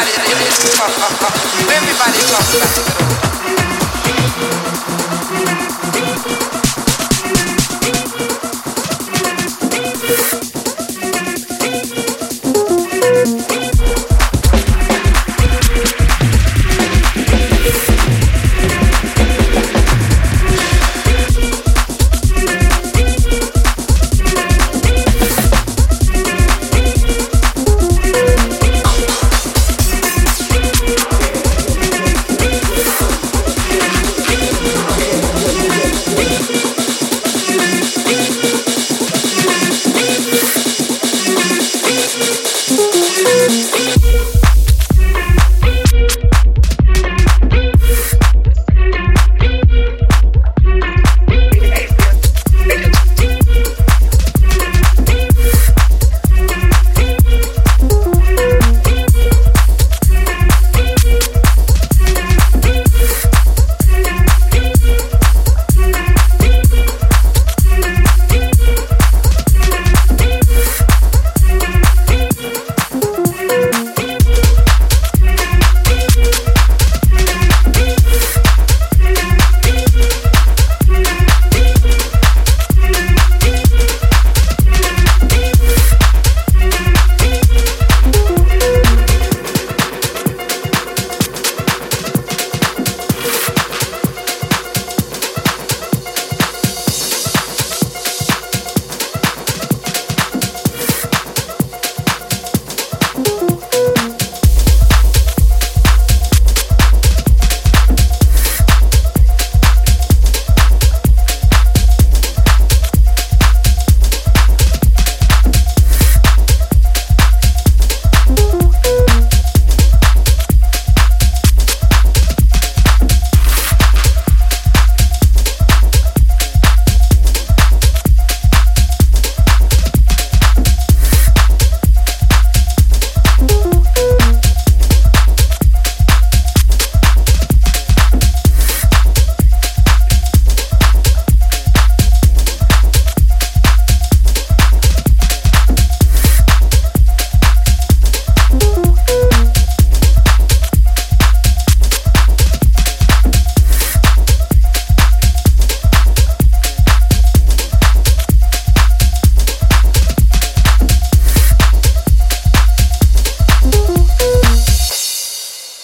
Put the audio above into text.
Everybody, everybody talk about it.